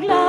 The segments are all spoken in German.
bitte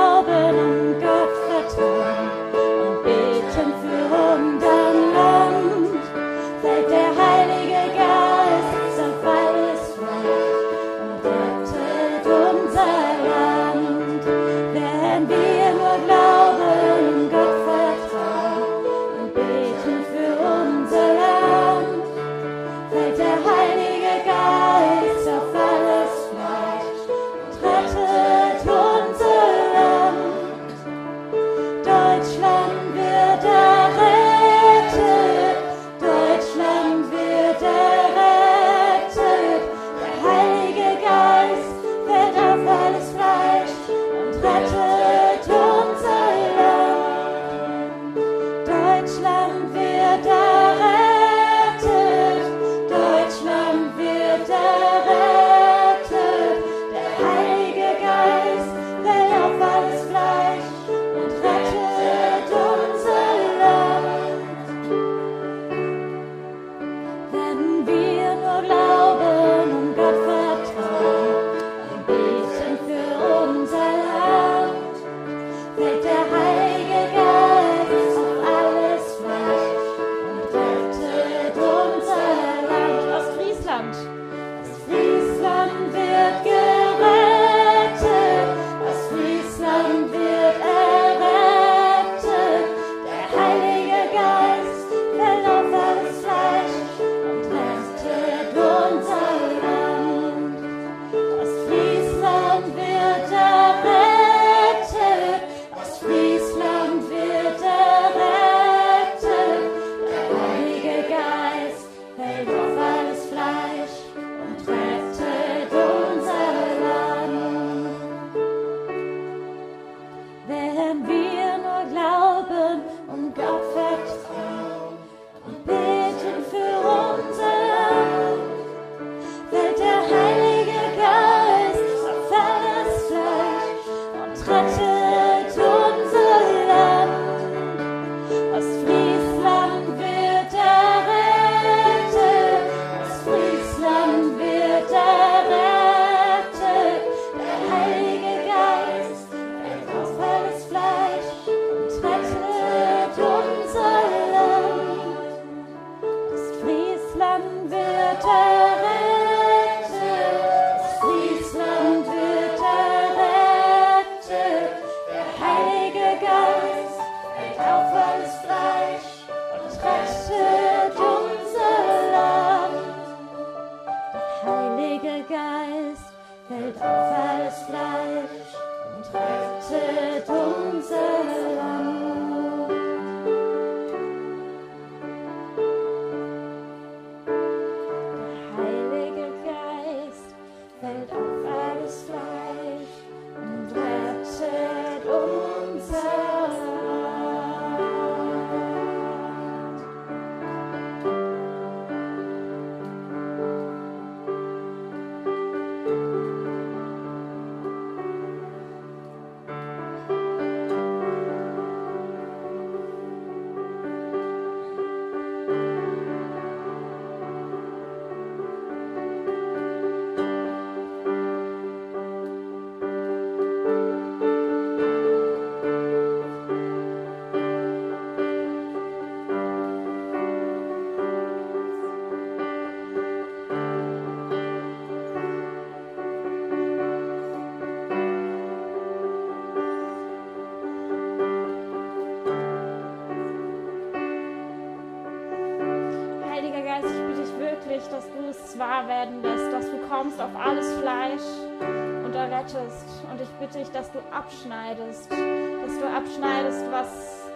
abschneidest, dass du abschneidest, was,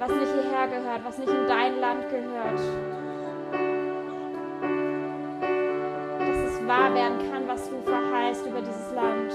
was nicht hierher gehört, was nicht in dein Land gehört. Dass es wahr werden kann, was du verheißt über dieses Land.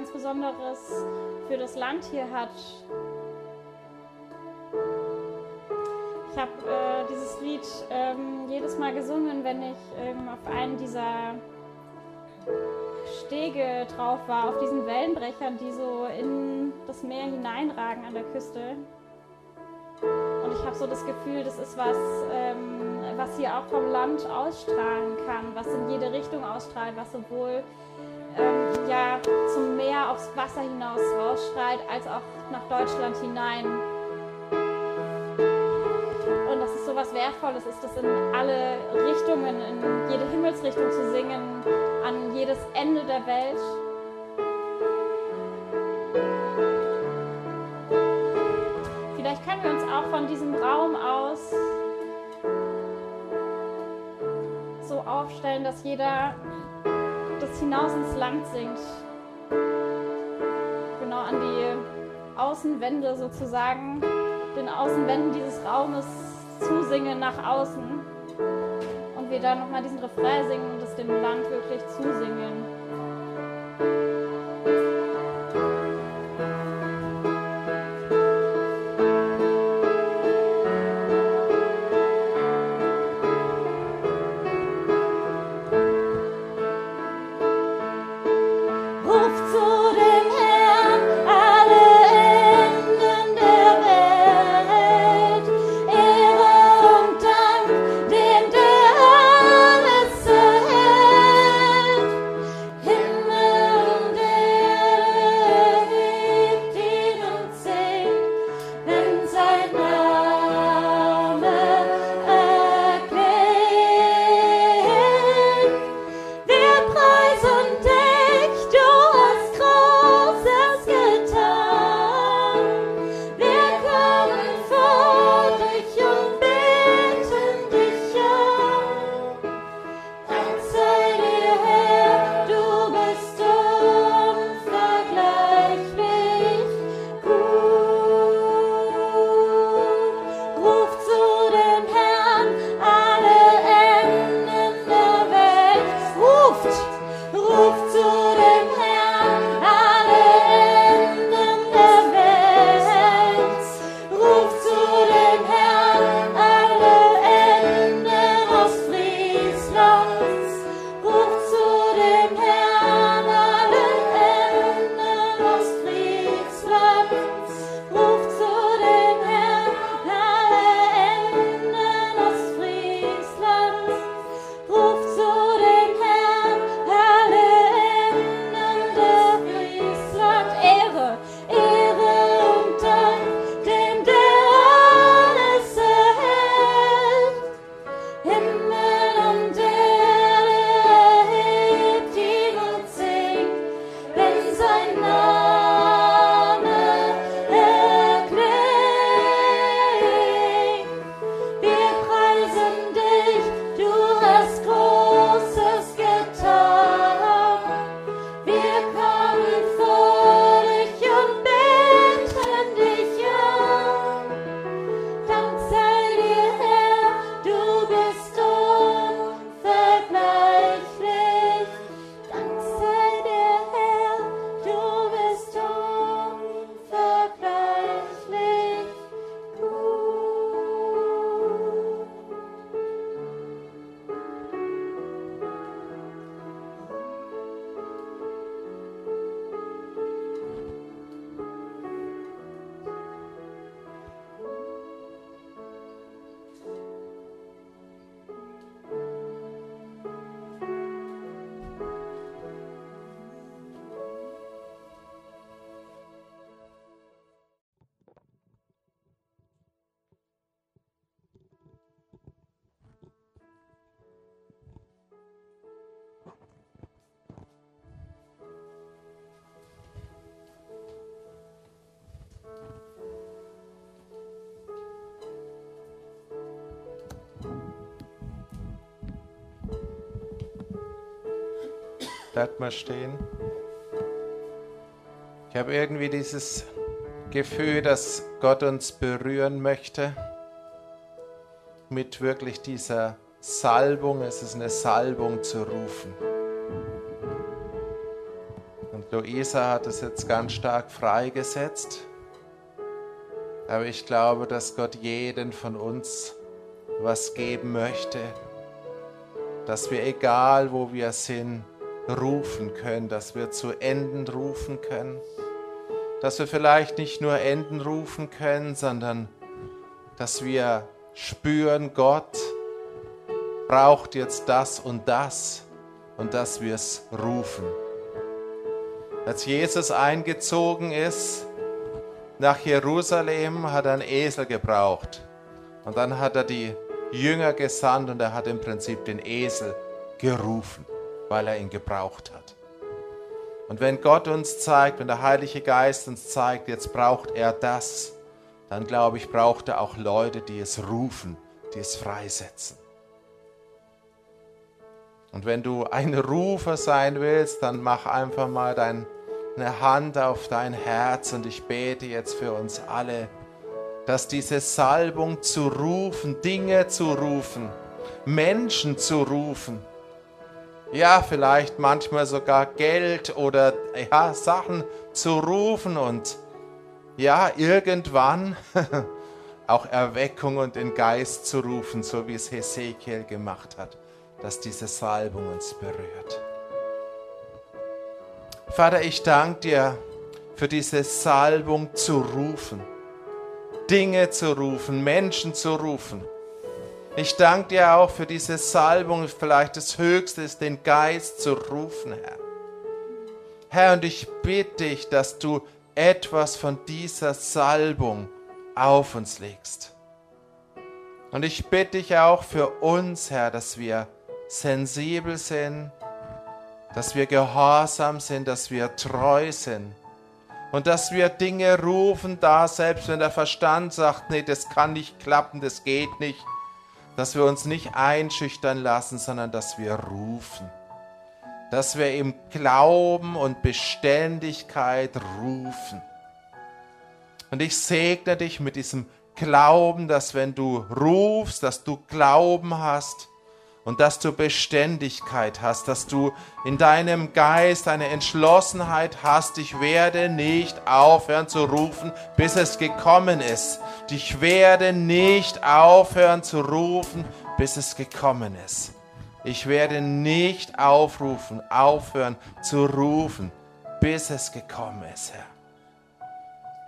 Ganz Besonderes für das Land hier hat. Ich habe äh, dieses Lied ähm, jedes Mal gesungen, wenn ich ähm, auf einen dieser Stege drauf war, auf diesen Wellenbrechern, die so in das Meer hineinragen an der Küste. Und ich habe so das Gefühl, das ist was, ähm, was hier auch vom Land ausstrahlen kann, was in jede Richtung ausstrahlt, was sowohl ja, zum Meer, aufs Wasser hinaus rausstrahlt, als auch nach Deutschland hinein. Und das ist so was Wertvolles, ist das in alle Richtungen, in jede Himmelsrichtung zu singen, an jedes Ende der Welt. Vielleicht können wir uns auch von diesem Raum aus so aufstellen, dass jeder das hinaus ins Land singt. Genau an die Außenwände sozusagen, den Außenwänden dieses Raumes zusingen nach außen. Und wir dann nochmal diesen Refrain singen und es dem Land wirklich zusingen. Bleibt mal stehen. Ich habe irgendwie dieses Gefühl, dass Gott uns berühren möchte mit wirklich dieser Salbung. Es ist eine Salbung zu rufen. Luisa hat es jetzt ganz stark freigesetzt. Aber ich glaube, dass Gott jeden von uns was geben möchte, dass wir, egal wo wir sind, rufen können, dass wir zu Enden rufen können, dass wir vielleicht nicht nur Enden rufen können, sondern dass wir spüren, Gott braucht jetzt das und das und dass wir es rufen. Als Jesus eingezogen ist nach Jerusalem, hat er einen Esel gebraucht. Und dann hat er die Jünger gesandt und er hat im Prinzip den Esel gerufen, weil er ihn gebraucht hat. Und wenn Gott uns zeigt, wenn der Heilige Geist uns zeigt, jetzt braucht er das, dann glaube ich, braucht er auch Leute, die es rufen, die es freisetzen. Und wenn du ein Rufer sein willst, dann mach einfach mal deine Hand auf dein Herz und ich bete jetzt für uns alle, dass diese Salbung zu rufen, Dinge zu rufen, Menschen zu rufen, ja, vielleicht manchmal sogar Geld oder ja, Sachen zu rufen und ja, irgendwann auch Erweckung und den Geist zu rufen, so wie es Hesekiel gemacht hat dass diese Salbung uns berührt. Vater, ich danke dir für diese Salbung zu rufen, Dinge zu rufen, Menschen zu rufen. Ich danke dir auch für diese Salbung, vielleicht das Höchste ist, den Geist zu rufen, Herr. Herr, und ich bitte dich, dass du etwas von dieser Salbung auf uns legst. Und ich bitte dich auch für uns, Herr, dass wir sensibel sind, dass wir gehorsam sind, dass wir treu sind und dass wir Dinge rufen, da selbst wenn der Verstand sagt, nee, das kann nicht klappen, das geht nicht, dass wir uns nicht einschüchtern lassen, sondern dass wir rufen, dass wir im Glauben und Beständigkeit rufen. Und ich segne dich mit diesem Glauben, dass wenn du rufst, dass du Glauben hast, und dass du Beständigkeit hast, dass du in deinem Geist eine Entschlossenheit hast, ich werde nicht aufhören zu rufen, bis es gekommen ist. Ich werde nicht aufhören zu rufen, bis es gekommen ist. Ich werde nicht aufrufen, aufhören zu rufen, bis es gekommen ist, Herr.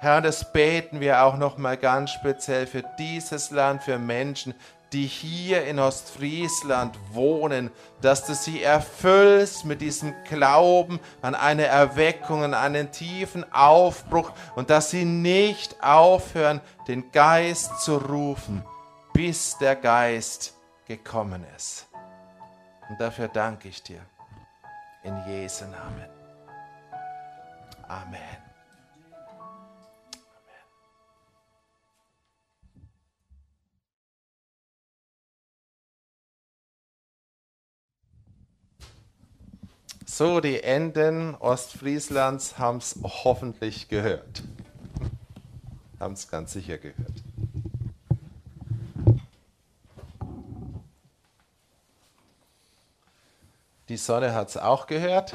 Herr, das beten wir auch noch mal ganz speziell für dieses Land, für Menschen, die hier in Ostfriesland wohnen, dass du sie erfüllst mit diesem Glauben an eine Erweckung, an einen tiefen Aufbruch und dass sie nicht aufhören, den Geist zu rufen, bis der Geist gekommen ist. Und dafür danke ich dir. In Jesu Namen. Amen. So, die Enden Ostfrieslands haben es hoffentlich gehört. haben es ganz sicher gehört. Die Sonne hat es auch gehört.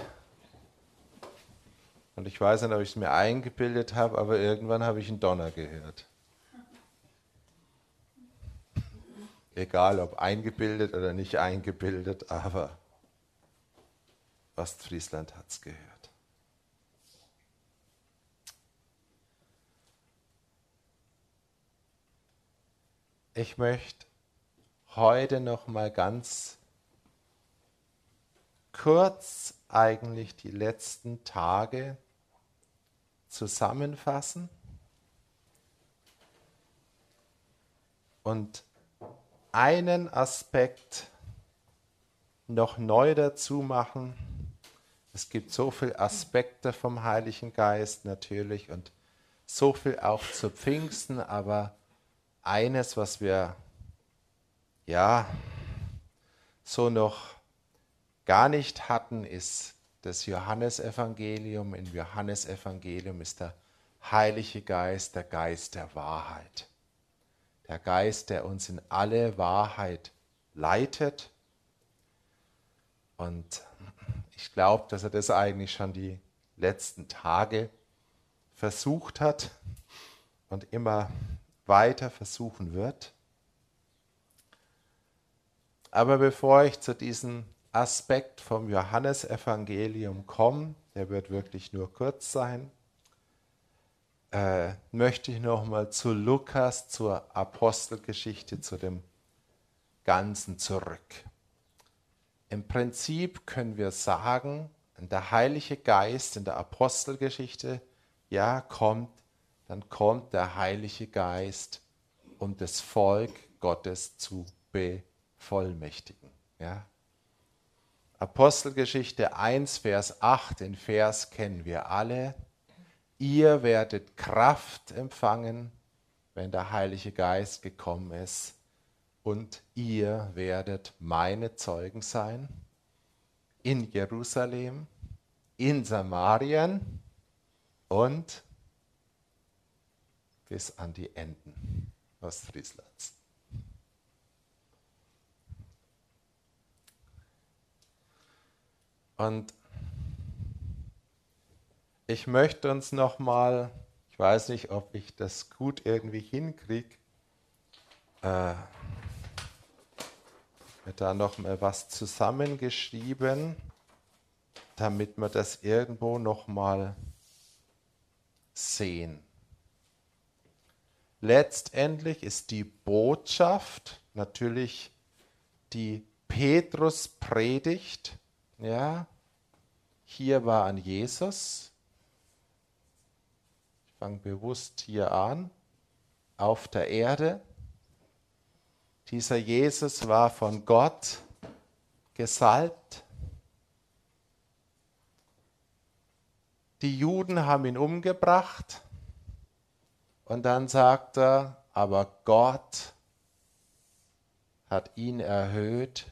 Und ich weiß nicht, ob ich es mir eingebildet habe, aber irgendwann habe ich einen Donner gehört. Egal ob eingebildet oder nicht eingebildet, aber Ostfriesland hat es gehört. Ich möchte heute noch mal ganz kurz eigentlich die letzten Tage zusammenfassen und einen Aspekt noch neu dazu machen, es gibt so viele Aspekte vom Heiligen Geist natürlich und so viel auch zu Pfingsten, aber eines, was wir ja so noch gar nicht hatten, ist das Johannesevangelium. Im Johannesevangelium ist der Heilige Geist der Geist der Wahrheit. Der Geist, der uns in alle Wahrheit leitet. Und ich glaube, dass er das eigentlich schon die letzten Tage versucht hat und immer weiter versuchen wird. Aber bevor ich zu diesem Aspekt vom Johannesevangelium komme, der wird wirklich nur kurz sein, äh, möchte ich nochmal zu Lukas, zur Apostelgeschichte, zu dem Ganzen zurück. Im Prinzip können wir sagen, der Heilige Geist in der Apostelgeschichte, ja, kommt, dann kommt der Heilige Geist, um das Volk Gottes zu bevollmächtigen. Ja. Apostelgeschichte 1, Vers 8, den Vers kennen wir alle. Ihr werdet Kraft empfangen, wenn der Heilige Geist gekommen ist, und ihr werdet meine Zeugen sein in Jerusalem, in Samarien und bis an die Enden Ostfrieslands. Und ich möchte uns nochmal, ich weiß nicht, ob ich das gut irgendwie hinkriege, äh, da noch mal was zusammengeschrieben, damit wir das irgendwo noch mal sehen. Letztendlich ist die Botschaft natürlich die Petrus predigt, ja. Hier war an Jesus. Ich fange bewusst hier an auf der Erde. Dieser Jesus war von Gott gesalbt. Die Juden haben ihn umgebracht und dann sagt er, aber Gott hat ihn erhöht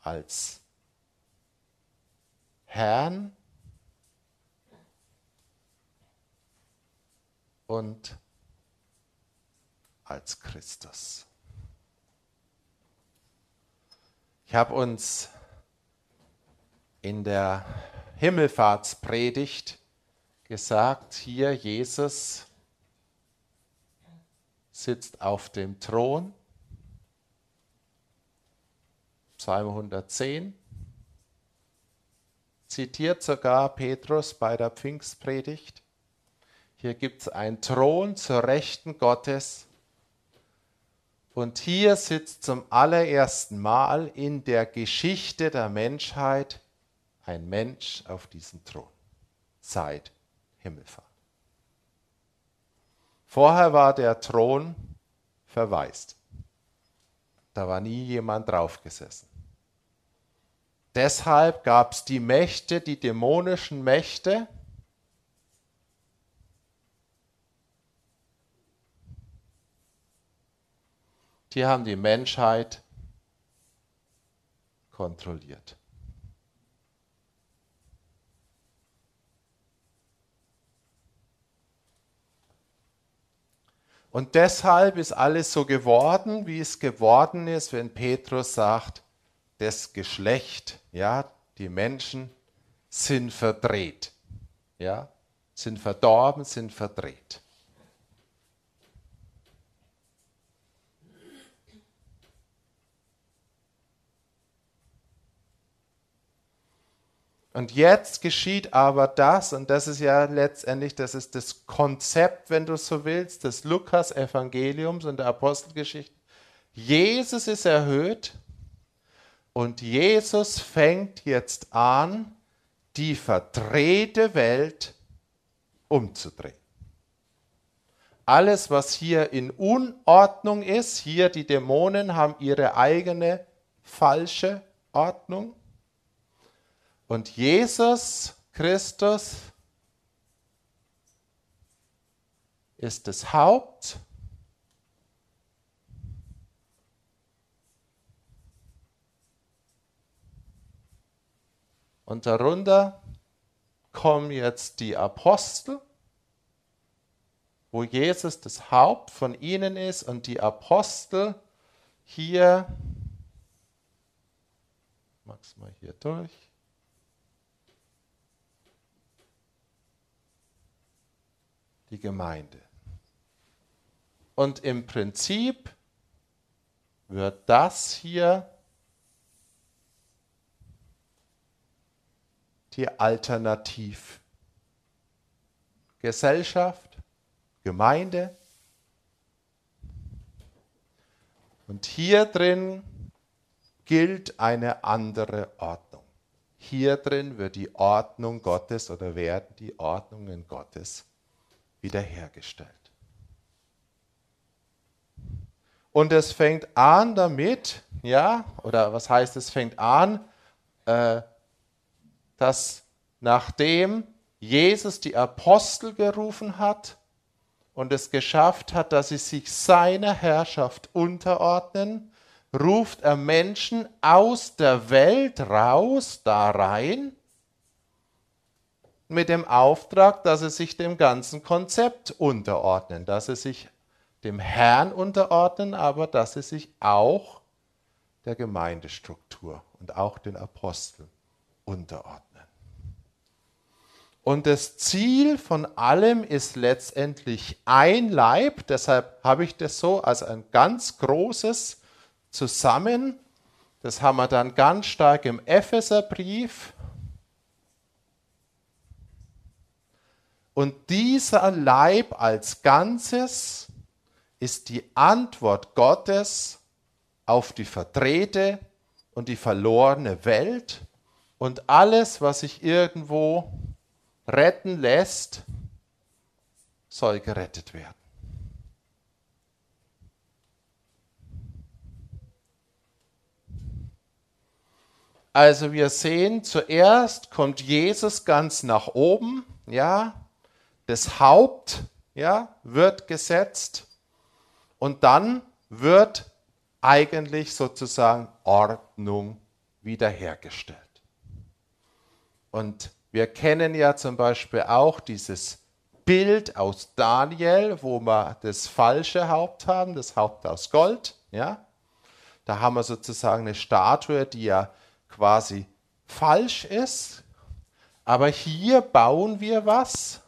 als Herrn und als Christus. Ich habe uns in der Himmelfahrtspredigt gesagt, hier Jesus sitzt auf dem Thron, Psalm 110, zitiert sogar Petrus bei der Pfingstpredigt. Hier gibt es einen Thron zur Rechten Gottes und hier sitzt zum allerersten Mal in der Geschichte der Menschheit ein Mensch auf diesem Thron seit Himmelfahrt. Vorher war der Thron verwaist. Da war nie jemand drauf gesessen. Deshalb gab es die Mächte, die dämonischen Mächte, die haben die Menschheit kontrolliert. Und deshalb ist alles so geworden, wie es geworden ist, wenn Petrus sagt, das Geschlecht, ja, die Menschen sind verdreht, ja, sind verdorben, sind verdreht. Und jetzt geschieht aber das, und das ist ja letztendlich, das ist das Konzept, wenn du so willst, des Lukas-Evangeliums und der Apostelgeschichte. Jesus ist erhöht und Jesus fängt jetzt an, die verdrehte Welt umzudrehen. Alles, was hier in Unordnung ist, hier die Dämonen haben ihre eigene falsche Ordnung und Jesus Christus ist das Haupt. Und darunter kommen jetzt die Apostel, wo Jesus das Haupt von ihnen ist und die Apostel hier, mach's mal hier durch, die Gemeinde. Und im Prinzip wird das hier die Alternativgesellschaft, Gemeinde. Und hier drin gilt eine andere Ordnung. Hier drin wird die Ordnung Gottes oder werden die Ordnungen Gottes wiederhergestellt. Und es fängt an damit, ja, oder was heißt es fängt an, äh, dass nachdem Jesus die Apostel gerufen hat und es geschafft hat, dass sie sich seiner Herrschaft unterordnen, ruft er Menschen aus der Welt raus, da rein, mit dem Auftrag, dass sie sich dem ganzen Konzept unterordnen, dass sie sich dem Herrn unterordnen, aber dass sie sich auch der Gemeindestruktur und auch den Aposteln unterordnen. Und das Ziel von allem ist letztendlich ein Leib. Deshalb habe ich das so als ein ganz großes Zusammen. Das haben wir dann ganz stark im Epheserbrief. Und dieser Leib als Ganzes ist die Antwort Gottes auf die verdrehte und die verlorene Welt und alles, was sich irgendwo retten lässt, soll gerettet werden. Also wir sehen, zuerst kommt Jesus ganz nach oben, ja, das Haupt, ja, wird gesetzt und dann wird eigentlich sozusagen Ordnung wiederhergestellt. Und wir kennen ja zum Beispiel auch dieses Bild aus Daniel, wo wir das falsche Haupt haben, das Haupt aus Gold. Ja? Da haben wir sozusagen eine Statue, die ja quasi falsch ist. Aber hier bauen wir was,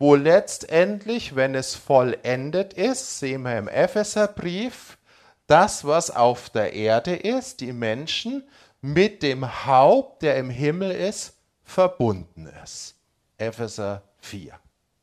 wo letztendlich, wenn es vollendet ist, sehen wir im Epheserbrief, das, was auf der Erde ist, die Menschen, mit dem Haupt, der im Himmel ist, verbunden ist. Epheser 4.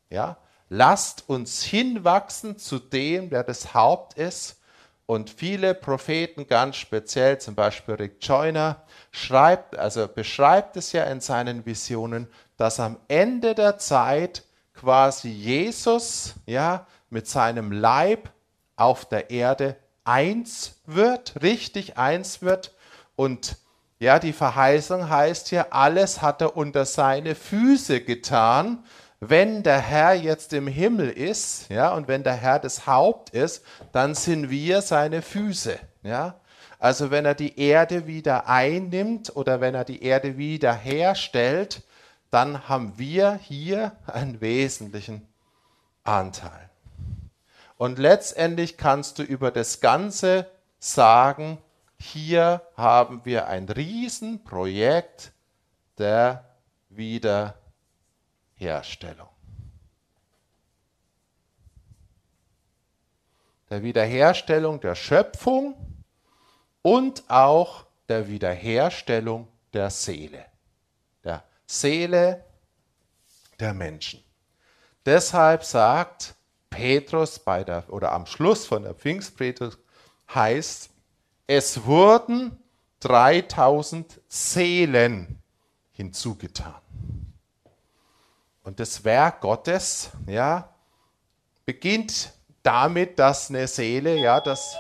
Ja? Lasst uns hinwachsen zu dem, der das Haupt ist. Und viele Propheten, ganz speziell zum Beispiel Rick Joyner, schreibt, also beschreibt es ja in seinen Visionen, dass am Ende der Zeit quasi Jesus ja, mit seinem Leib auf der Erde eins wird, richtig eins wird und ja, die Verheißung heißt hier, alles hat er unter seine Füße getan. Wenn der Herr jetzt im Himmel ist, ja, und wenn der Herr das Haupt ist, dann sind wir seine Füße, ja. Also wenn er die Erde wieder einnimmt oder wenn er die Erde wieder herstellt, dann haben wir hier einen wesentlichen Anteil. Und letztendlich kannst du über das Ganze sagen, hier haben wir ein Riesenprojekt der Wiederherstellung. Der Wiederherstellung der Schöpfung und auch der Wiederherstellung der Seele. Seele der Menschen. Deshalb sagt Petrus bei der, oder am Schluss von der Pfingstpredigt heißt, es wurden 3000 Seelen hinzugetan. Und das Werk Gottes, ja, beginnt damit, dass eine Seele, ja, dass,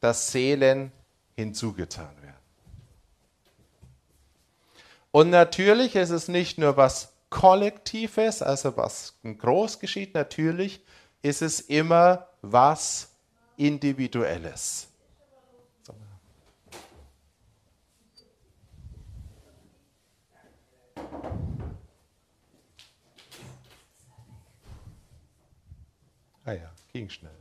dass Seelen hinzugetan werden. Und natürlich ist es nicht nur was Kollektives, also was groß geschieht, natürlich ist es immer was Individuelles. Ah ja, ging schnell.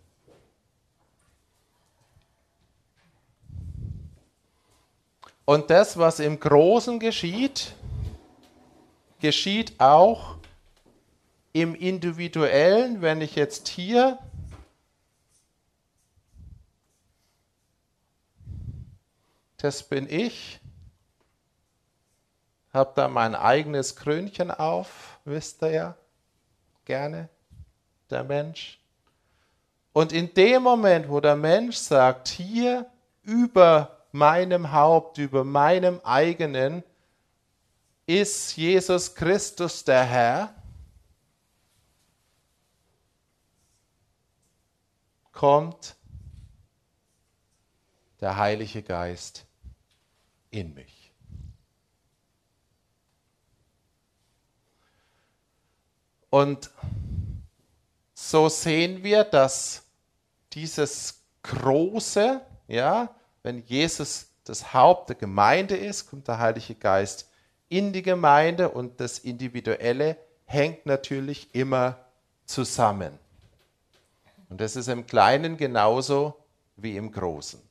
Und das, was im Großen geschieht, geschieht auch im individuellen, wenn ich jetzt hier das bin ich, habe da mein eigenes Krönchen auf, wisst ihr ja, gerne, der Mensch. Und in dem Moment, wo der Mensch sagt, hier über meinem Haupt, über meinem eigenen, ist Jesus Christus der Herr, kommt der Heilige Geist in mich. Und so sehen wir, dass dieses große, ja, wenn Jesus das Haupt der Gemeinde ist, kommt der Heilige Geist in die Gemeinde und das Individuelle hängt natürlich immer zusammen. Und das ist im Kleinen genauso wie im Großen.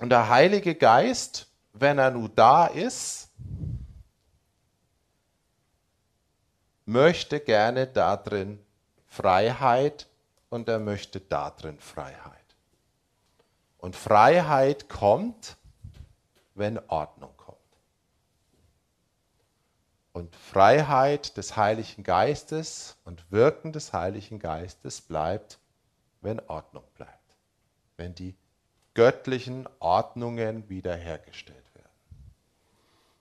Und der Heilige Geist, wenn er nun da ist, möchte gerne darin Freiheit und er möchte darin Freiheit. Und Freiheit kommt, wenn Ordnung kommt. Und Freiheit des Heiligen Geistes und Wirken des Heiligen Geistes bleibt, wenn Ordnung bleibt. Wenn die göttlichen Ordnungen wiederhergestellt werden.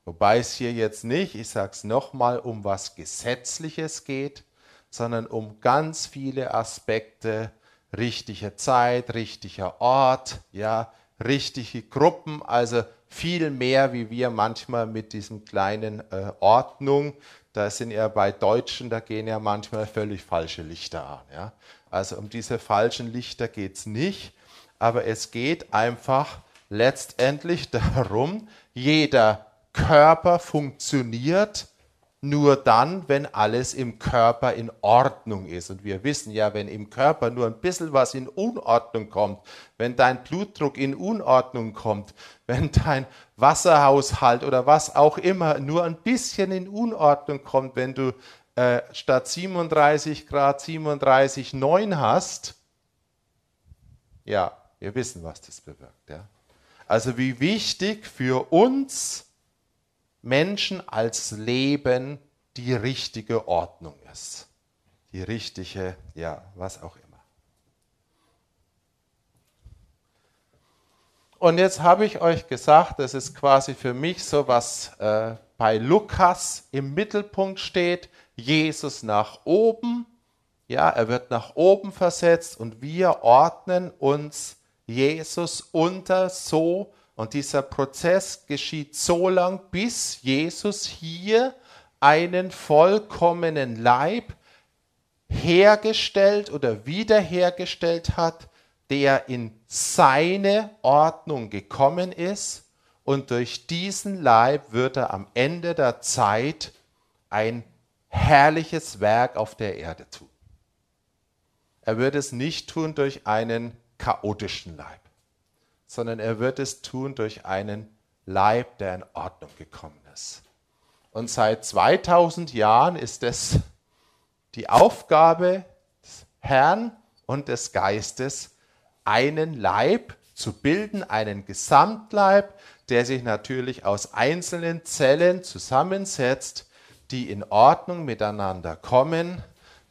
Wobei es hier jetzt nicht, ich sage es nochmal, um was Gesetzliches geht, sondern um ganz viele Aspekte, richtige Zeit, richtiger Ort, ja, richtige Gruppen, also viel mehr, wie wir manchmal mit diesem kleinen äh, Ordnung, da sind ja bei Deutschen, da gehen ja manchmal völlig falsche Lichter an. Ja. Also um diese falschen Lichter geht es nicht, aber es geht einfach letztendlich darum, jeder Körper funktioniert nur dann, wenn alles im Körper in Ordnung ist. Und wir wissen ja, wenn im Körper nur ein bisschen was in Unordnung kommt, wenn dein Blutdruck in Unordnung kommt, wenn dein Wasserhaushalt oder was auch immer nur ein bisschen in Unordnung kommt, wenn du äh, statt 37 Grad 37,9 hast, ja, wir wissen, was das bewirkt. Ja? Also wie wichtig für uns Menschen als Leben die richtige Ordnung ist. Die richtige, ja, was auch immer. Und jetzt habe ich euch gesagt, das ist quasi für mich so, was äh, bei Lukas im Mittelpunkt steht. Jesus nach oben, ja, er wird nach oben versetzt und wir ordnen uns Jesus unter so und dieser Prozess geschieht so lang, bis Jesus hier einen vollkommenen Leib hergestellt oder wiederhergestellt hat, der in seine Ordnung gekommen ist und durch diesen Leib wird er am Ende der Zeit ein herrliches Werk auf der Erde tun. Er wird es nicht tun durch einen chaotischen Leib, sondern er wird es tun durch einen Leib, der in Ordnung gekommen ist. Und seit 2000 Jahren ist es die Aufgabe des Herrn und des Geistes, einen Leib zu bilden, einen Gesamtleib, der sich natürlich aus einzelnen Zellen zusammensetzt, die in Ordnung miteinander kommen,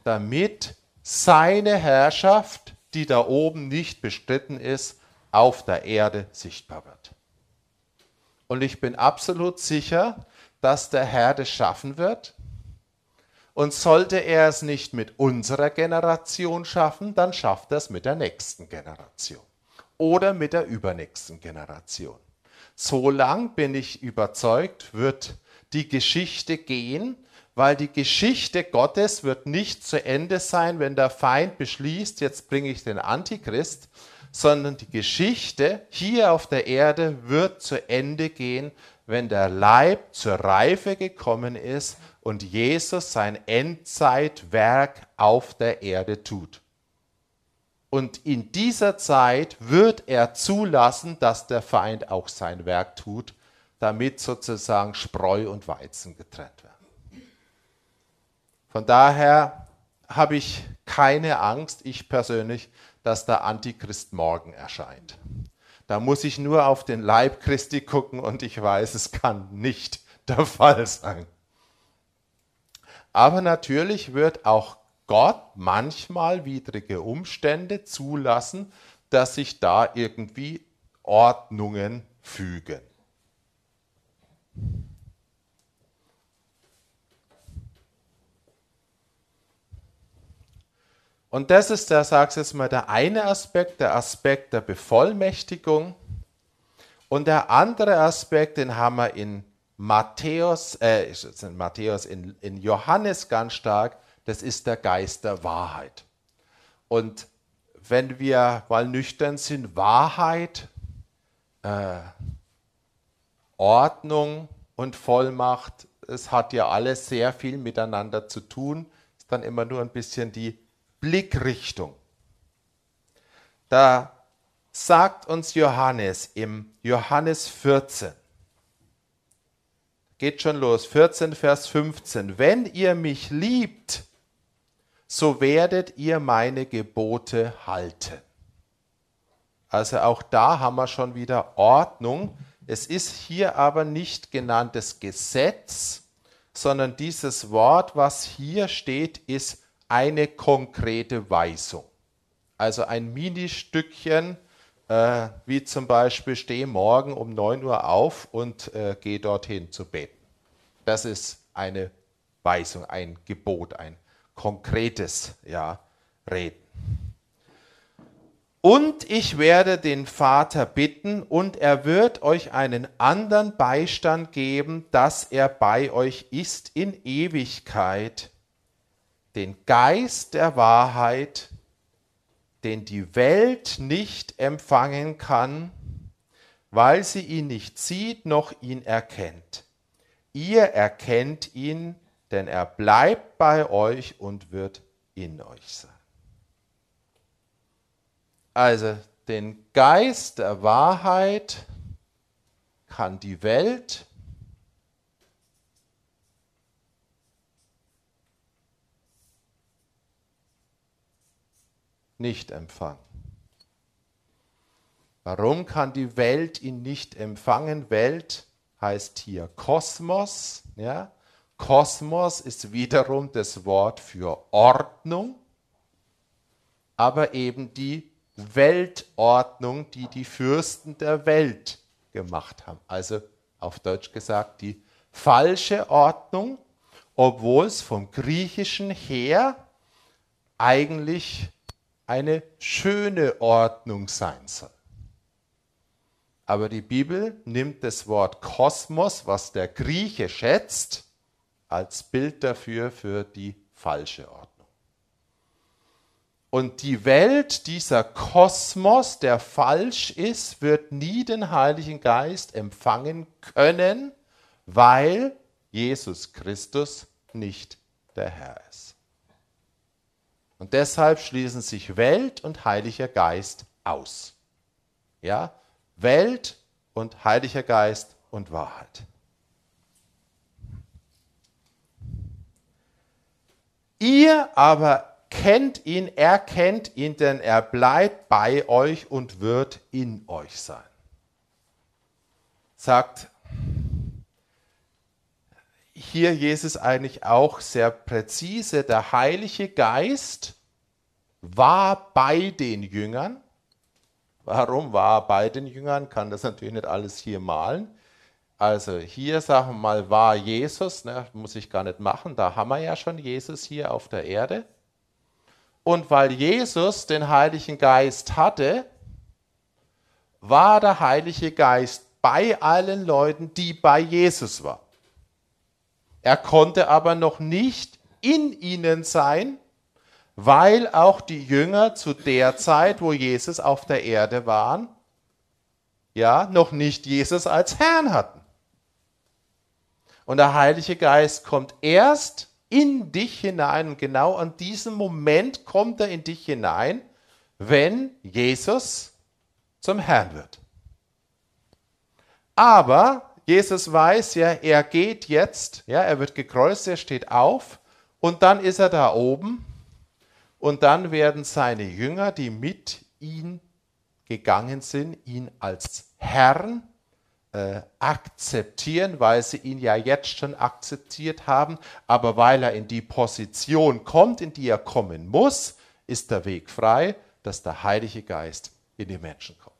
damit seine Herrschaft die da oben nicht bestritten ist, auf der Erde sichtbar wird. Und ich bin absolut sicher, dass der Herr das schaffen wird. Und sollte er es nicht mit unserer Generation schaffen, dann schafft er es mit der nächsten Generation oder mit der übernächsten Generation. So lang bin ich überzeugt, wird die Geschichte gehen, weil die Geschichte Gottes wird nicht zu Ende sein, wenn der Feind beschließt, jetzt bringe ich den Antichrist, sondern die Geschichte hier auf der Erde wird zu Ende gehen, wenn der Leib zur Reife gekommen ist und Jesus sein Endzeitwerk auf der Erde tut. Und in dieser Zeit wird er zulassen, dass der Feind auch sein Werk tut, damit sozusagen Spreu und Weizen getrennt werden. Von daher habe ich keine Angst, ich persönlich, dass der Antichrist morgen erscheint. Da muss ich nur auf den Leib Christi gucken und ich weiß, es kann nicht der Fall sein. Aber natürlich wird auch Gott manchmal widrige Umstände zulassen, dass sich da irgendwie Ordnungen fügen. Und das ist der, sag's jetzt mal, der eine Aspekt, der Aspekt der Bevollmächtigung. Und der andere Aspekt, den haben wir in Matthäus, äh, in Matthäus, in, in Johannes ganz stark, das ist der Geist der Wahrheit. Und wenn wir mal nüchtern sind, Wahrheit, äh, Ordnung und Vollmacht, es hat ja alles sehr viel miteinander zu tun, ist dann immer nur ein bisschen die Blickrichtung. Da sagt uns Johannes im Johannes 14, geht schon los, 14 Vers 15, wenn ihr mich liebt, so werdet ihr meine Gebote halten. Also auch da haben wir schon wieder Ordnung. Es ist hier aber nicht genanntes Gesetz, sondern dieses Wort, was hier steht, ist eine konkrete Weisung. Also ein Ministückchen, äh, wie zum Beispiel, steh morgen um 9 Uhr auf und äh, geh dorthin zu beten. Das ist eine Weisung, ein Gebot, ein konkretes ja, Reden. Und ich werde den Vater bitten, und er wird euch einen anderen Beistand geben, dass er bei euch ist in Ewigkeit, den Geist der Wahrheit, den die Welt nicht empfangen kann, weil sie ihn nicht sieht noch ihn erkennt. Ihr erkennt ihn, denn er bleibt bei euch und wird in euch sein. Also den Geist der Wahrheit kann die Welt nicht empfangen. Warum kann die Welt ihn nicht empfangen? Welt heißt hier Kosmos. Ja? Kosmos ist wiederum das Wort für Ordnung, aber eben die Weltordnung, die die Fürsten der Welt gemacht haben. Also auf Deutsch gesagt die falsche Ordnung, obwohl es vom Griechischen her eigentlich eine schöne Ordnung sein soll. Aber die Bibel nimmt das Wort Kosmos, was der Grieche schätzt, als Bild dafür für die falsche Ordnung. Und die Welt, dieser Kosmos, der falsch ist, wird nie den Heiligen Geist empfangen können, weil Jesus Christus nicht der Herr ist. Und deshalb schließen sich Welt und Heiliger Geist aus. Ja, Welt und Heiliger Geist und Wahrheit. Ihr aber kennt ihn, erkennt ihn, denn er bleibt bei euch und wird in euch sein. Sagt hier Jesus eigentlich auch sehr präzise, der Heilige Geist war bei den Jüngern. Warum war er bei den Jüngern? Kann das natürlich nicht alles hier malen. Also hier sagen wir mal, war Jesus, ne, muss ich gar nicht machen, da haben wir ja schon Jesus hier auf der Erde. Und weil Jesus den Heiligen Geist hatte, war der Heilige Geist bei allen Leuten, die bei Jesus waren. Er konnte aber noch nicht in ihnen sein, weil auch die Jünger zu der Zeit, wo Jesus auf der Erde waren, ja, noch nicht Jesus als Herrn hatten. Und der Heilige Geist kommt erst in dich hinein und genau an diesem Moment kommt er in dich hinein, wenn Jesus zum Herrn wird. Aber Jesus weiß ja, er geht jetzt, ja, er wird gekreuzigt, er steht auf Und dann ist er da oben und dann werden seine Jünger, die mit ihm gegangen sind, ihn als Herrn äh, akzeptieren, weil sie ihn ja jetzt schon akzeptiert haben, aber weil er in die Position kommt, in die er kommen muss, ist der Weg frei, dass der Heilige Geist in die Menschen kommt.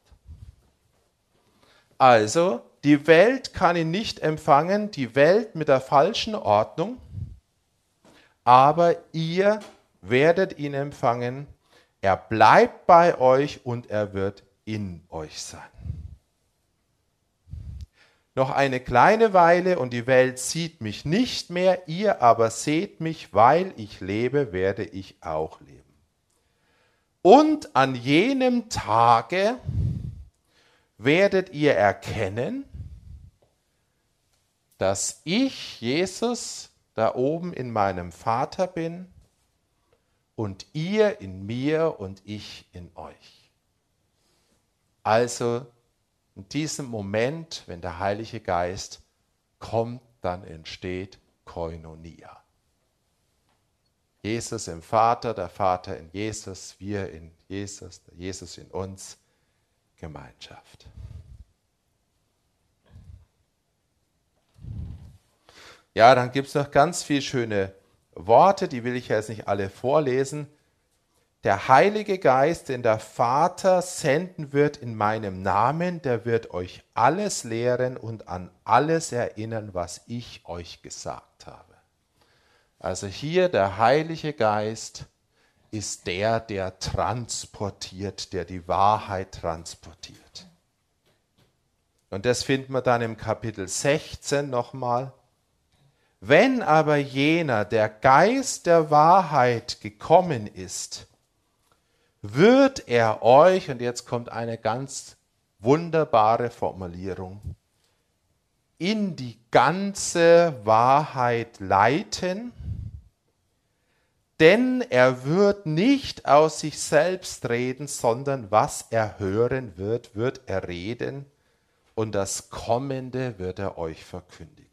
Also, die Welt kann ihn nicht empfangen, die Welt mit der falschen Ordnung, aber ihr werdet ihn empfangen, er bleibt bei euch und er wird in euch sein. Noch eine kleine Weile und die Welt sieht mich nicht mehr, ihr aber seht mich, weil ich lebe, werde ich auch leben. Und an jenem Tage werdet ihr erkennen, dass ich, Jesus, da oben in meinem Vater bin und ihr in mir und ich in euch. Also in diesem Moment, wenn der Heilige Geist kommt, dann entsteht Koinonia. Jesus im Vater, der Vater in Jesus, wir in Jesus, der Jesus in uns, Gemeinschaft. Ja, dann gibt es noch ganz viele schöne Worte, die will ich jetzt nicht alle vorlesen. Der Heilige Geist, den der Vater senden wird in meinem Namen, der wird euch alles lehren und an alles erinnern, was ich euch gesagt habe. Also hier der Heilige Geist ist der, der transportiert, der die Wahrheit transportiert. Und das finden wir dann im Kapitel 16 nochmal. Wenn aber jener, der Geist der Wahrheit gekommen ist, wird er euch, und jetzt kommt eine ganz wunderbare Formulierung, in die ganze Wahrheit leiten, denn er wird nicht aus sich selbst reden, sondern was er hören wird, wird er reden, und das Kommende wird er euch verkündigen.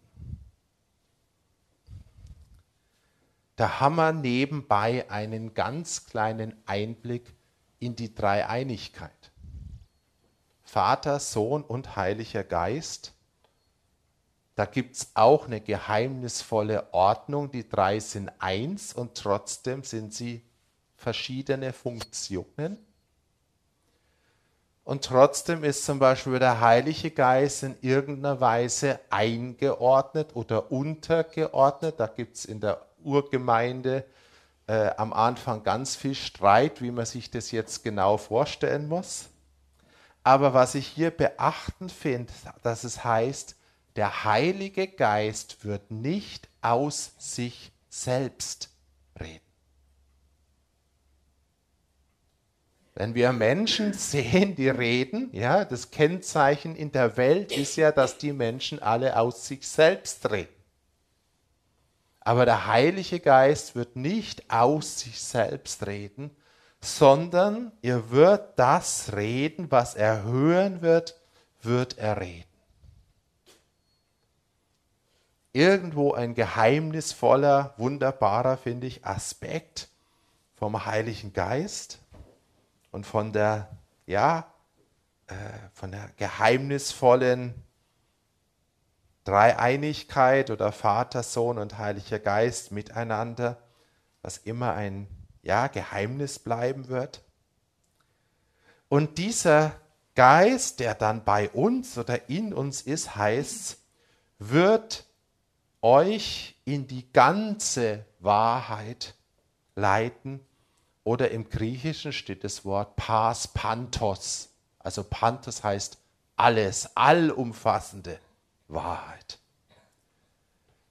Da haben wir nebenbei einen ganz kleinen Einblick in die Dreieinigkeit. Vater, Sohn und Heiliger Geist. Da gibt es auch eine geheimnisvolle Ordnung. Die drei sind eins und trotzdem sind sie verschiedene Funktionen. Und trotzdem ist zum Beispiel der Heilige Geist in irgendeiner Weise eingeordnet oder untergeordnet. Da gibt es in der Urgemeinde äh, am Anfang ganz viel Streit, wie man sich das jetzt genau vorstellen muss. Aber was ich hier beachten finde, dass es heißt, der Heilige Geist wird nicht aus sich selbst reden. Wenn wir Menschen sehen, die reden, ja, das Kennzeichen in der Welt ist ja, dass die Menschen alle aus sich selbst reden. Aber der Heilige Geist wird nicht aus sich selbst reden, sondern er wird das reden, was er hören wird, wird er reden. Irgendwo ein geheimnisvoller, wunderbarer, finde ich, Aspekt vom Heiligen Geist und von der, ja, äh, von der geheimnisvollen Dreieinigkeit oder Vater, Sohn und Heiliger Geist miteinander, was immer ein ja, Geheimnis bleiben wird. Und dieser Geist, der dann bei uns oder in uns ist, heißt, wird euch in die ganze Wahrheit leiten. Oder im Griechischen steht das Wort pas pantos. Also pantos heißt alles, allumfassende. Wahrheit.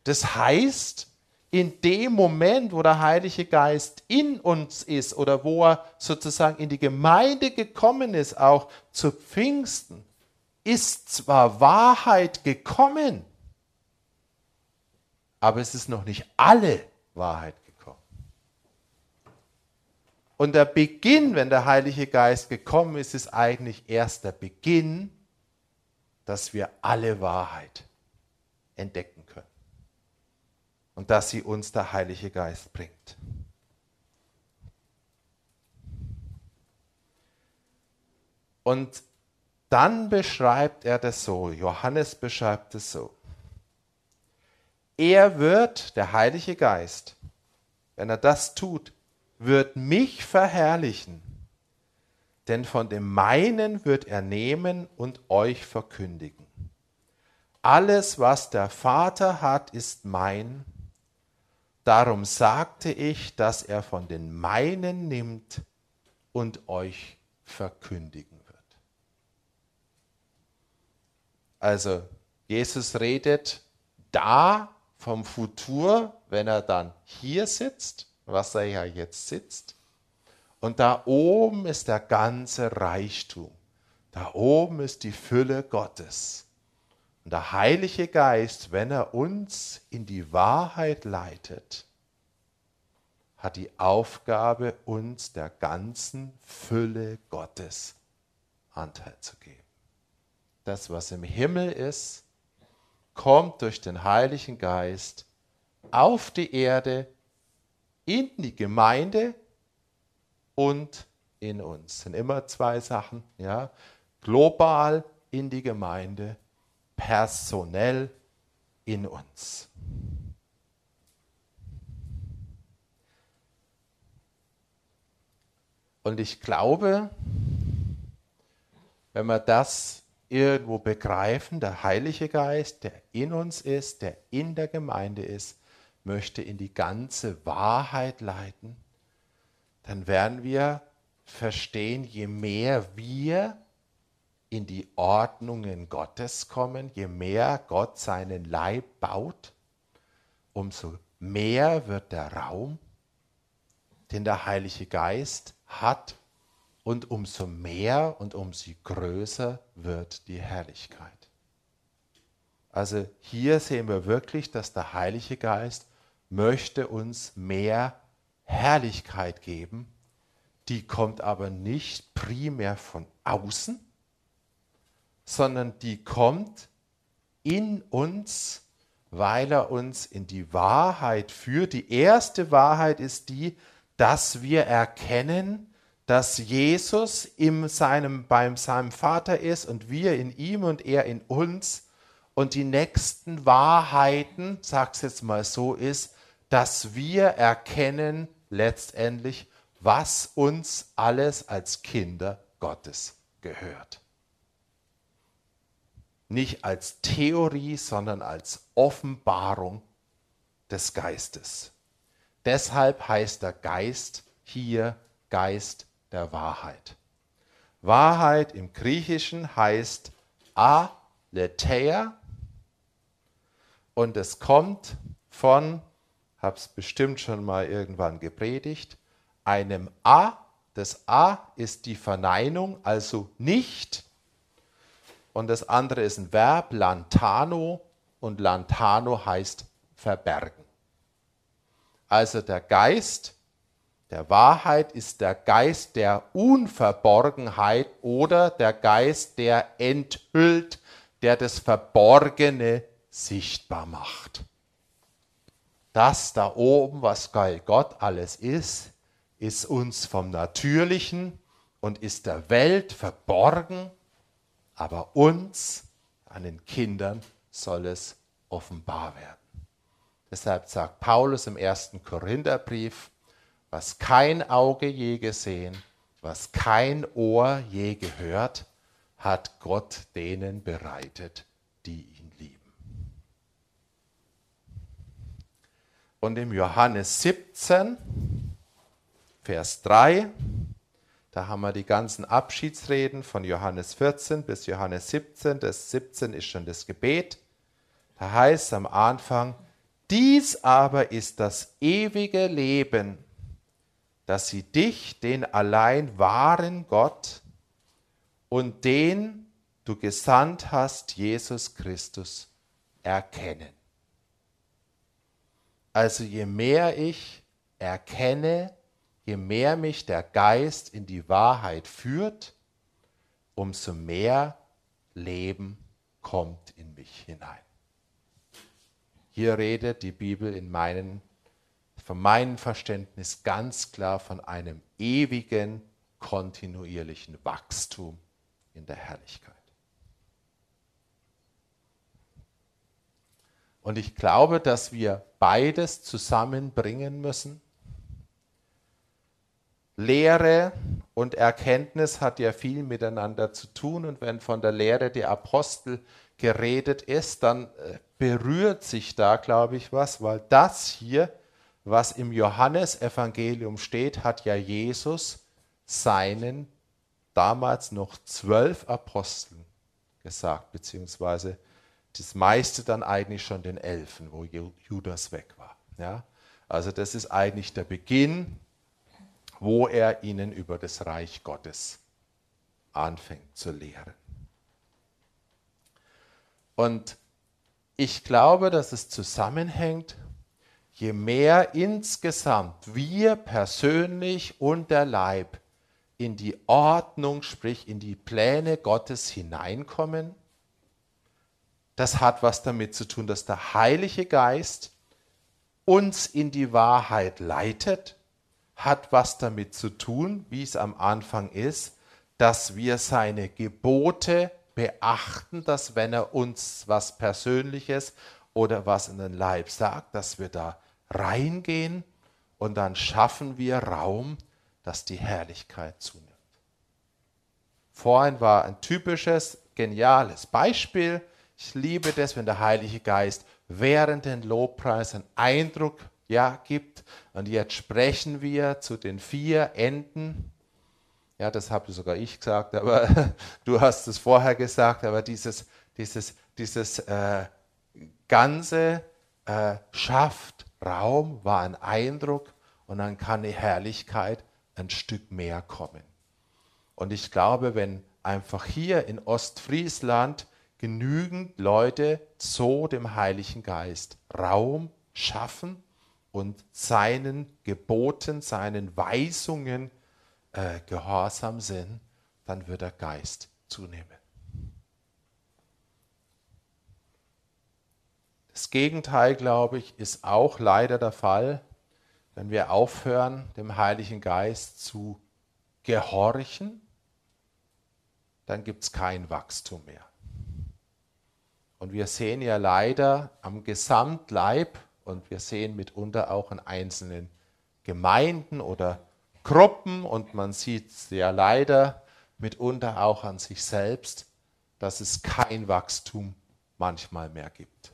Das heißt, in dem Moment, wo der Heilige Geist in uns ist oder wo er sozusagen in die Gemeinde gekommen ist, auch zu Pfingsten, ist zwar Wahrheit gekommen, aber es ist noch nicht alle Wahrheit gekommen. Und der Beginn, wenn der Heilige Geist gekommen ist, ist eigentlich erst der Beginn dass wir alle Wahrheit entdecken können. und dass sie uns der Heilige Geist bringt. Und dann beschreibt er das so, Johannes beschreibt es so. Er wird, der Heilige Geist, wenn er das tut, wird mich verherrlichen, denn von dem meinen wird er nehmen und euch verkündigen. Alles, was der Vater hat, ist mein. Darum sagte ich, dass er von den meinen nimmt und euch verkündigen wird. Also Jesus redet da vom Futur, wenn er dann hier sitzt, was er ja jetzt sitzt. Und da oben ist der ganze Reichtum. Da oben ist die Fülle Gottes. Und der Heilige Geist, wenn er uns in die Wahrheit leitet, hat die Aufgabe, uns der ganzen Fülle Gottes Anteil zu geben. Das, was im Himmel ist, kommt durch den Heiligen Geist auf die Erde, in die Gemeinde und in uns. Sind immer zwei Sachen, ja? Global in die Gemeinde, personell in uns. Und ich glaube, wenn wir das irgendwo begreifen, der Heilige Geist, der in uns ist, der in der Gemeinde ist, möchte in die ganze Wahrheit leiten, dann werden wir verstehen, je mehr wir in die Ordnungen Gottes kommen, je mehr Gott seinen Leib baut, umso mehr wird der Raum, den der Heilige Geist hat, und umso mehr und umso größer wird die Herrlichkeit. Also hier sehen wir wirklich, dass der Heilige Geist möchte uns mehr Herrlichkeit geben. Die kommt aber nicht primär von außen, sondern die kommt in uns, weil er uns in die Wahrheit führt. Die erste Wahrheit ist die, dass wir erkennen, dass Jesus in seinem, beim seinem Vater ist und wir in ihm und er in uns und die nächsten Wahrheiten, sag's jetzt mal so, ist, dass wir erkennen letztendlich, was uns alles als Kinder Gottes gehört. Nicht als Theorie, sondern als Offenbarung des Geistes. Deshalb heißt der Geist hier Geist der Wahrheit. Wahrheit im Griechischen heißt aletheia und es kommt von, habe es bestimmt schon mal irgendwann gepredigt, einem A. Das A ist die Verneinung, also nicht. Und das andere ist ein Verb, lantano, und lantano heißt verbergen. Also der Geist der Wahrheit ist der Geist der Unverborgenheit oder der Geist, der enthüllt, der das Verborgene sichtbar macht. Das da oben, was bei Gott alles ist, ist uns vom Natürlichen und ist der Welt verborgen, aber uns, an den Kindern, soll es offenbar werden. Deshalb sagt Paulus im ersten Korintherbrief, was kein Auge je gesehen, was kein Ohr je gehört, hat Gott denen bereitet, die ihn lieben. Und im Johannes 17, Vers 3, da haben wir die ganzen Abschiedsreden von Johannes 14 bis Johannes 17. Das 17 ist schon das Gebet. Da heißt am Anfang, dies aber ist das ewige Leben, dass sie dich, den allein wahren Gott und den du gesandt hast, Jesus Christus, erkennen. Also je mehr ich erkenne, je mehr mich der Geist in die Wahrheit führt, umso mehr Leben kommt in mich hinein. Hier redet die Bibel in meinen, von meinem Verständnis ganz klar von einem ewigen, kontinuierlichen Wachstum in der Herrlichkeit. Und ich glaube, dass wir beides zusammenbringen müssen. Lehre und Erkenntnis hat ja viel miteinander zu tun. Und wenn von der Lehre der Apostel geredet ist, dann äh, berührt sich da, glaube ich, was, weil das hier, was im Johannesevangelium steht, hat ja Jesus seinen damals noch zwölf Aposteln gesagt, beziehungsweise das meiste dann eigentlich schon den Elfen, wo Judas weg war. Ja? Also das ist eigentlich der Beginn, wo er ihnen über das Reich Gottes anfängt zu lehren. Und ich glaube, dass es zusammenhängt, je mehr insgesamt wir persönlich und der Leib in die Ordnung, sprich in die Pläne Gottes hineinkommen, das hat was damit zu tun, dass der Heilige Geist uns in die Wahrheit leitet, hat was damit zu tun, wie es am Anfang ist, dass wir seine Gebote beachten, dass wenn er uns was Persönliches oder was in den Leib sagt, dass wir da reingehen und dann schaffen wir Raum, dass die Herrlichkeit zunimmt. Vorhin war ein typisches, geniales Beispiel, ich liebe das, wenn der Heilige Geist während den Lobpreis einen Eindruck ja, gibt. Und jetzt sprechen wir zu den vier Enden. Ja, das habe sogar ich gesagt, aber du hast es vorher gesagt. Aber dieses, dieses, dieses äh, Ganze äh, schafft Raum, war ein Eindruck und dann kann die Herrlichkeit ein Stück mehr kommen. Und ich glaube, wenn einfach hier in Ostfriesland genügend Leute so dem Heiligen Geist Raum schaffen und seinen Geboten, seinen Weisungen äh, gehorsam sind, dann wird der Geist zunehmen. Das Gegenteil, glaube ich, ist auch leider der Fall, wenn wir aufhören, dem Heiligen Geist zu gehorchen, dann gibt es kein Wachstum mehr. Und wir sehen ja leider am Gesamtleib und wir sehen mitunter auch in einzelnen Gemeinden oder Gruppen und man sieht ja leider mitunter auch an sich selbst, dass es kein Wachstum manchmal mehr gibt.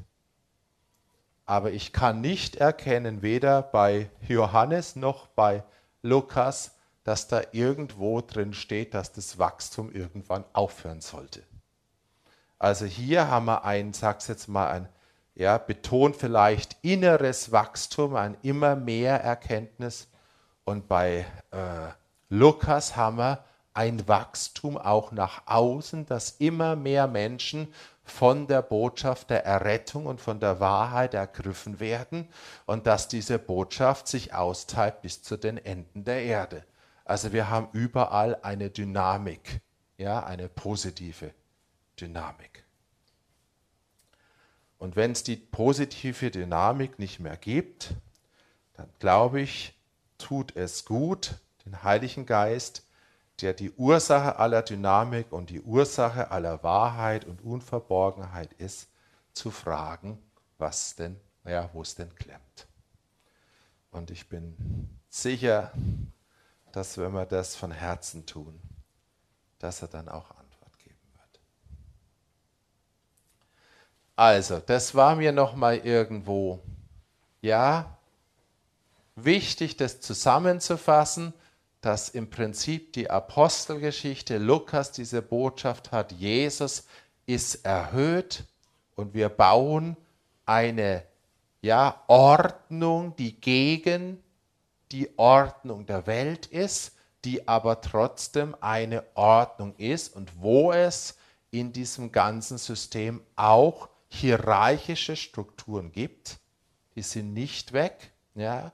Aber ich kann nicht erkennen, weder bei Johannes noch bei Lukas, dass da irgendwo drin steht, dass das Wachstum irgendwann aufhören sollte. Also hier haben wir ein, sag's jetzt mal, ein, ja, betont vielleicht inneres Wachstum, ein immer mehr Erkenntnis. Und bei äh, Lukas haben wir ein Wachstum auch nach außen, dass immer mehr Menschen von der Botschaft der Errettung und von der Wahrheit ergriffen werden und dass diese Botschaft sich austeilt bis zu den Enden der Erde. Also wir haben überall eine Dynamik, ja, eine positive Dynamik. Und wenn es die positive Dynamik nicht mehr gibt, dann glaube ich, tut es gut, den Heiligen Geist, der die Ursache aller Dynamik und die Ursache aller Wahrheit und Unverborgenheit ist, zu fragen, was denn, ja, wo es denn klemmt. Und ich bin sicher, dass wenn wir das von Herzen tun, dass er dann auch Also, das war mir noch mal irgendwo, ja, wichtig, das zusammenzufassen, dass im Prinzip die Apostelgeschichte Lukas diese Botschaft hat, Jesus ist erhöht und wir bauen eine ja, Ordnung, die gegen die Ordnung der Welt ist, die aber trotzdem eine Ordnung ist und wo es in diesem ganzen System auch hierarchische Strukturen gibt, die sind nicht weg, ja,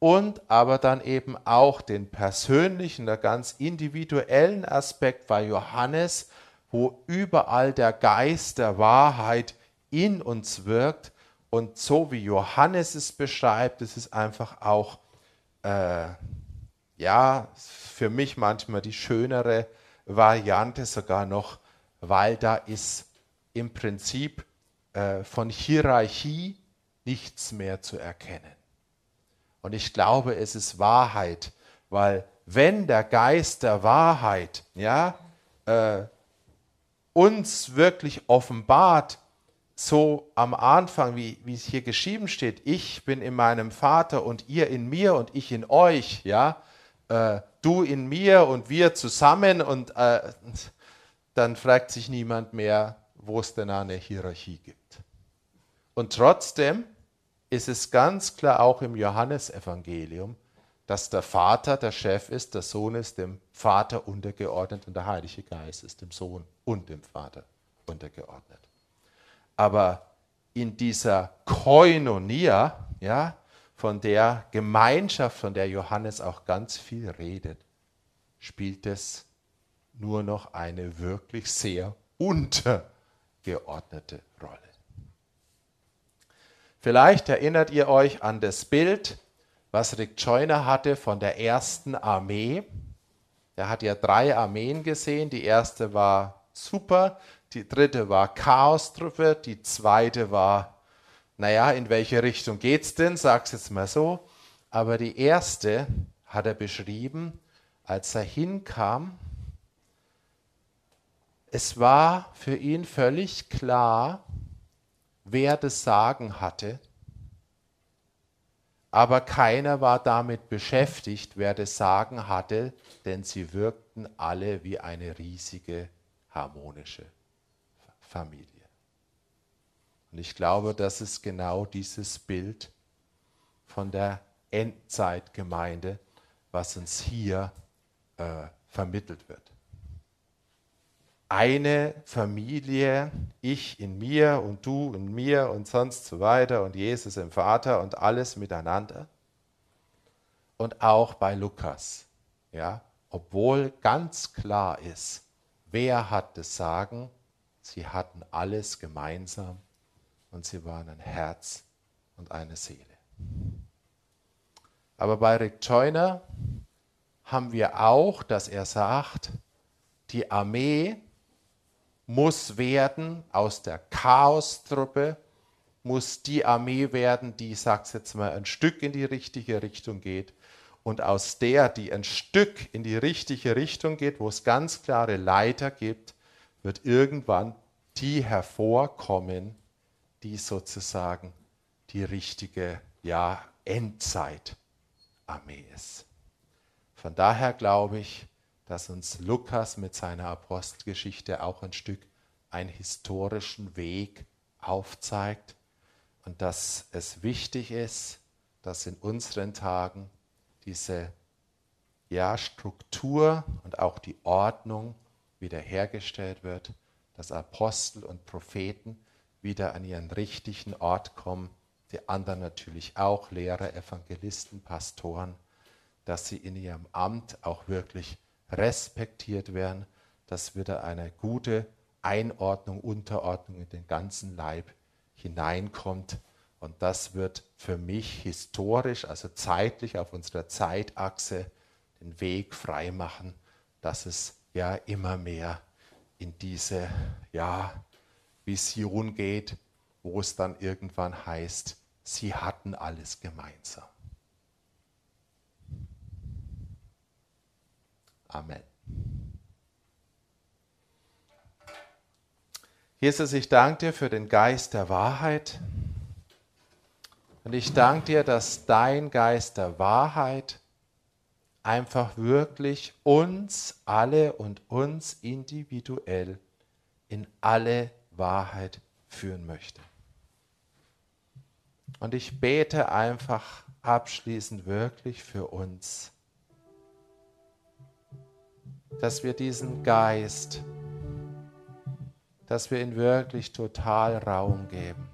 und aber dann eben auch den persönlichen, der ganz individuellen Aspekt bei Johannes, wo überall der Geist der Wahrheit in uns wirkt Und so wie Johannes es beschreibt, ist es einfach auch, äh, ja, für mich manchmal die schönere Variante sogar noch, weil da ist im Prinzip äh, von Hierarchie nichts mehr zu erkennen. Und ich glaube, es ist Wahrheit, weil wenn der Geist der Wahrheit ja, äh, uns wirklich offenbart, so am Anfang, wie, wie es hier geschrieben steht, ich bin in meinem Vater und ihr in mir und ich in euch, ja, äh, du in mir und wir zusammen und äh, dann fragt sich niemand mehr, wo es denn eine Hierarchie gibt. Und trotzdem ist es ganz klar auch im Johannesevangelium, dass der Vater der Chef ist, der Sohn ist dem Vater untergeordnet und der Heilige Geist ist dem Sohn und dem Vater untergeordnet. Aber in dieser Koinonia, ja, von der Gemeinschaft, von der Johannes auch ganz viel redet, spielt es nur noch eine wirklich sehr untergeordnete Rolle. Vielleicht erinnert ihr euch an das Bild, was Rick Joyner hatte von der ersten Armee. Er hat ja drei Armeen gesehen. Die erste war super, die dritte war Chaostruppe, die zweite war, naja, in welche Richtung geht's denn? Sag's jetzt mal so. Aber die erste hat er beschrieben, als er hinkam. Es war für ihn völlig klar, wer das Sagen hatte, aber keiner war damit beschäftigt, wer das Sagen hatte, denn sie wirkten alle wie eine riesige harmonische Familie. Und ich glaube, das ist genau dieses Bild von der Endzeitgemeinde, was uns hier äh, vermittelt wird eine Familie, ich in mir und du in mir und sonst so weiter und Jesus im Vater und alles miteinander. Und auch bei Lukas, ja, obwohl ganz klar ist, wer hat das Sagen, sie hatten alles gemeinsam und sie waren ein Herz und eine Seele. Aber bei Rick Joyner haben wir auch, dass er sagt, die Armee muss werden aus der Chaostruppe, muss die Armee werden, die, ich sag's jetzt mal, ein Stück in die richtige Richtung geht. Und aus der, die ein Stück in die richtige Richtung geht, wo es ganz klare Leiter gibt, wird irgendwann die hervorkommen, die sozusagen die richtige ja, Endzeit-Armee ist. Von daher glaube ich, dass uns Lukas mit seiner Apostelgeschichte auch ein Stück einen historischen Weg aufzeigt und dass es wichtig ist, dass in unseren Tagen diese ja, Struktur und auch die Ordnung wiederhergestellt wird, dass Apostel und Propheten wieder an ihren richtigen Ort kommen, die anderen natürlich auch, Lehrer, Evangelisten, Pastoren, dass sie in ihrem Amt auch wirklich respektiert werden, dass wieder eine gute Einordnung, Unterordnung in den ganzen Leib hineinkommt. Und das wird für mich historisch, also zeitlich auf unserer Zeitachse den Weg freimachen, dass es ja immer mehr in diese ja, Vision geht, wo es dann irgendwann heißt, sie hatten alles gemeinsam. Amen. Jesus, ich danke dir für den Geist der Wahrheit. Und ich danke dir, dass dein Geist der Wahrheit einfach wirklich uns alle und uns individuell in alle Wahrheit führen möchte. Und ich bete einfach abschließend wirklich für uns dass wir diesen Geist, dass wir ihn wirklich total Raum geben.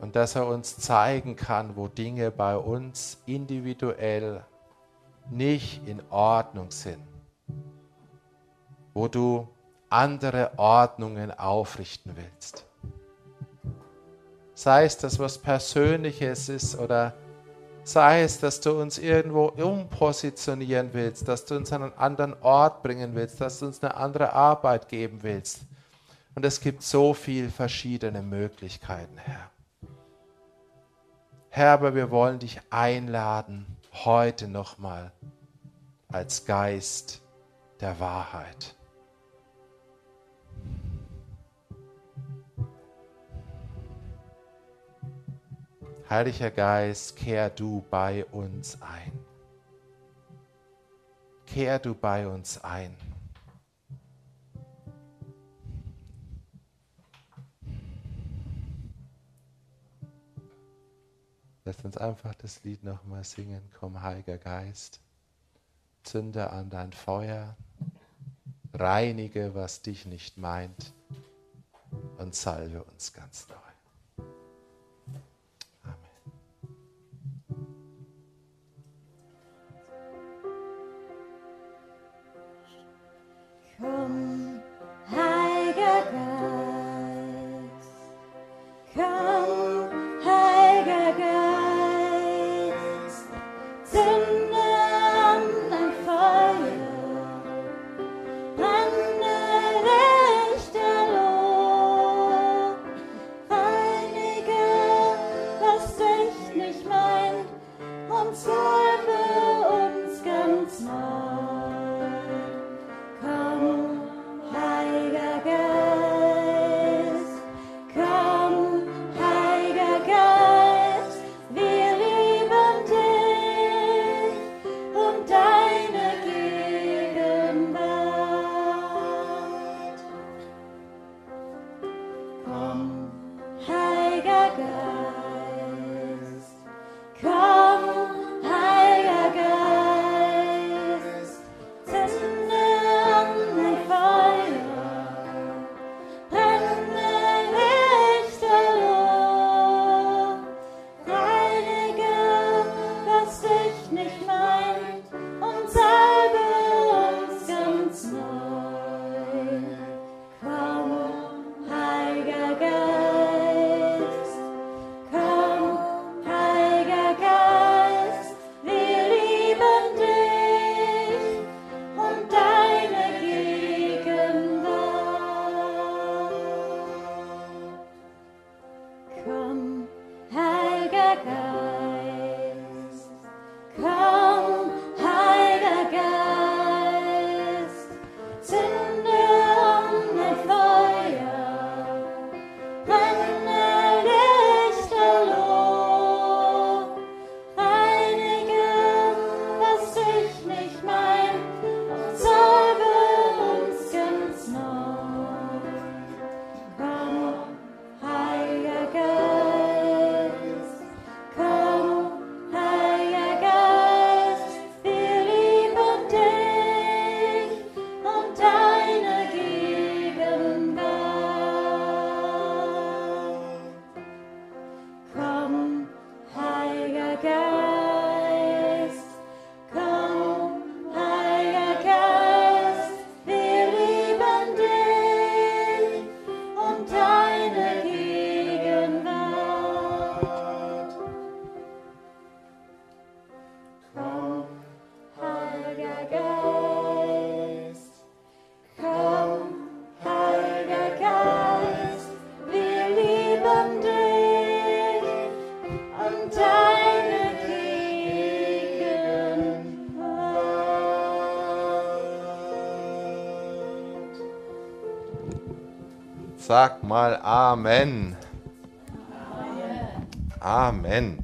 Und dass er uns zeigen kann, wo Dinge bei uns individuell nicht in Ordnung sind. Wo du andere Ordnungen aufrichten willst. Sei es das, was Persönliches ist oder sei es, dass du uns irgendwo umpositionieren willst, dass du uns an einen anderen Ort bringen willst, dass du uns eine andere Arbeit geben willst. Und es gibt so viele verschiedene Möglichkeiten, Herr. Herr, aber wir wollen dich einladen, heute nochmal als Geist der Wahrheit. Heiliger Geist, kehr du bei uns ein. Kehr du bei uns ein. Lass uns einfach das Lied nochmal singen. Komm, Heiliger Geist, zünde an dein Feuer, reinige, was dich nicht meint und salve uns ganz neu. Come, higher rise. Come Sag mal Amen. Amen.